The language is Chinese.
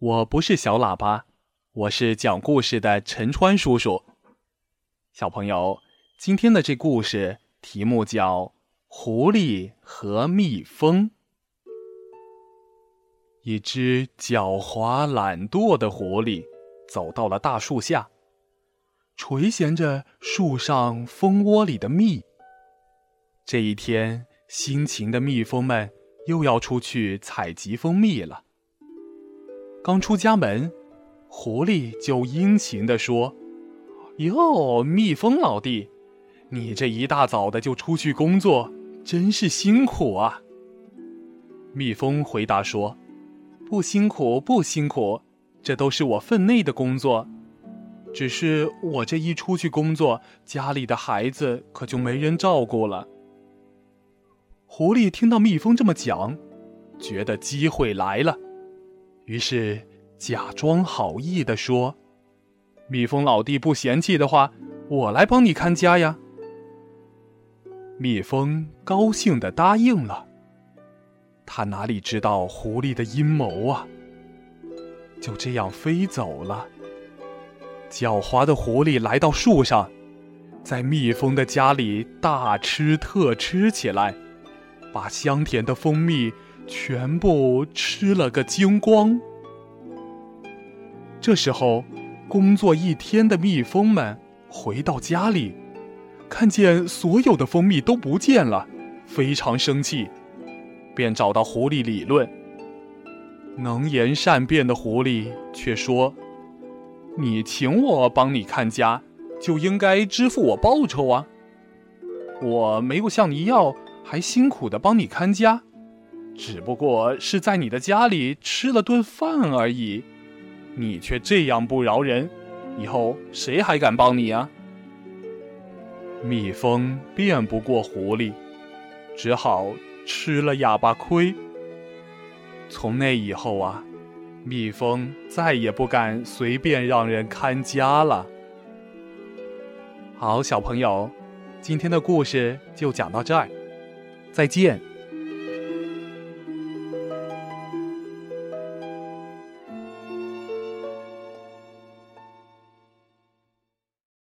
我不是小喇叭，我是讲故事的陈川叔叔。小朋友，今天的这故事题目叫《狐狸和蜜蜂》。一只狡猾懒惰的狐狸走到了大树下，垂涎着树上蜂窝里的蜜。这一天，辛勤的蜜蜂们又要出去采集蜂蜜了。刚出家门，狐狸就殷勤地说：“哟，蜜蜂老弟，你这一大早的就出去工作，真是辛苦啊。”蜜蜂回答说：“不辛苦，不辛苦，这都是我分内的工作。只是我这一出去工作，家里的孩子可就没人照顾了。”狐狸听到蜜蜂这么讲，觉得机会来了。于是，假装好意的说：“蜜蜂老弟不嫌弃的话，我来帮你看家呀。”蜜蜂高兴的答应了。他哪里知道狐狸的阴谋啊？就这样飞走了。狡猾的狐狸来到树上，在蜜蜂的家里大吃特吃起来，把香甜的蜂蜜。全部吃了个精光。这时候，工作一天的蜜蜂们回到家里，看见所有的蜂蜜都不见了，非常生气，便找到狐狸理论。能言善辩的狐狸却说：“你请我帮你看家，就应该支付我报酬啊！我没有向你要，还辛苦的帮你看家。”只不过是在你的家里吃了顿饭而已，你却这样不饶人，以后谁还敢帮你啊？蜜蜂辩不过狐狸，只好吃了哑巴亏。从那以后啊，蜜蜂再也不敢随便让人看家了。好，小朋友，今天的故事就讲到这儿，再见。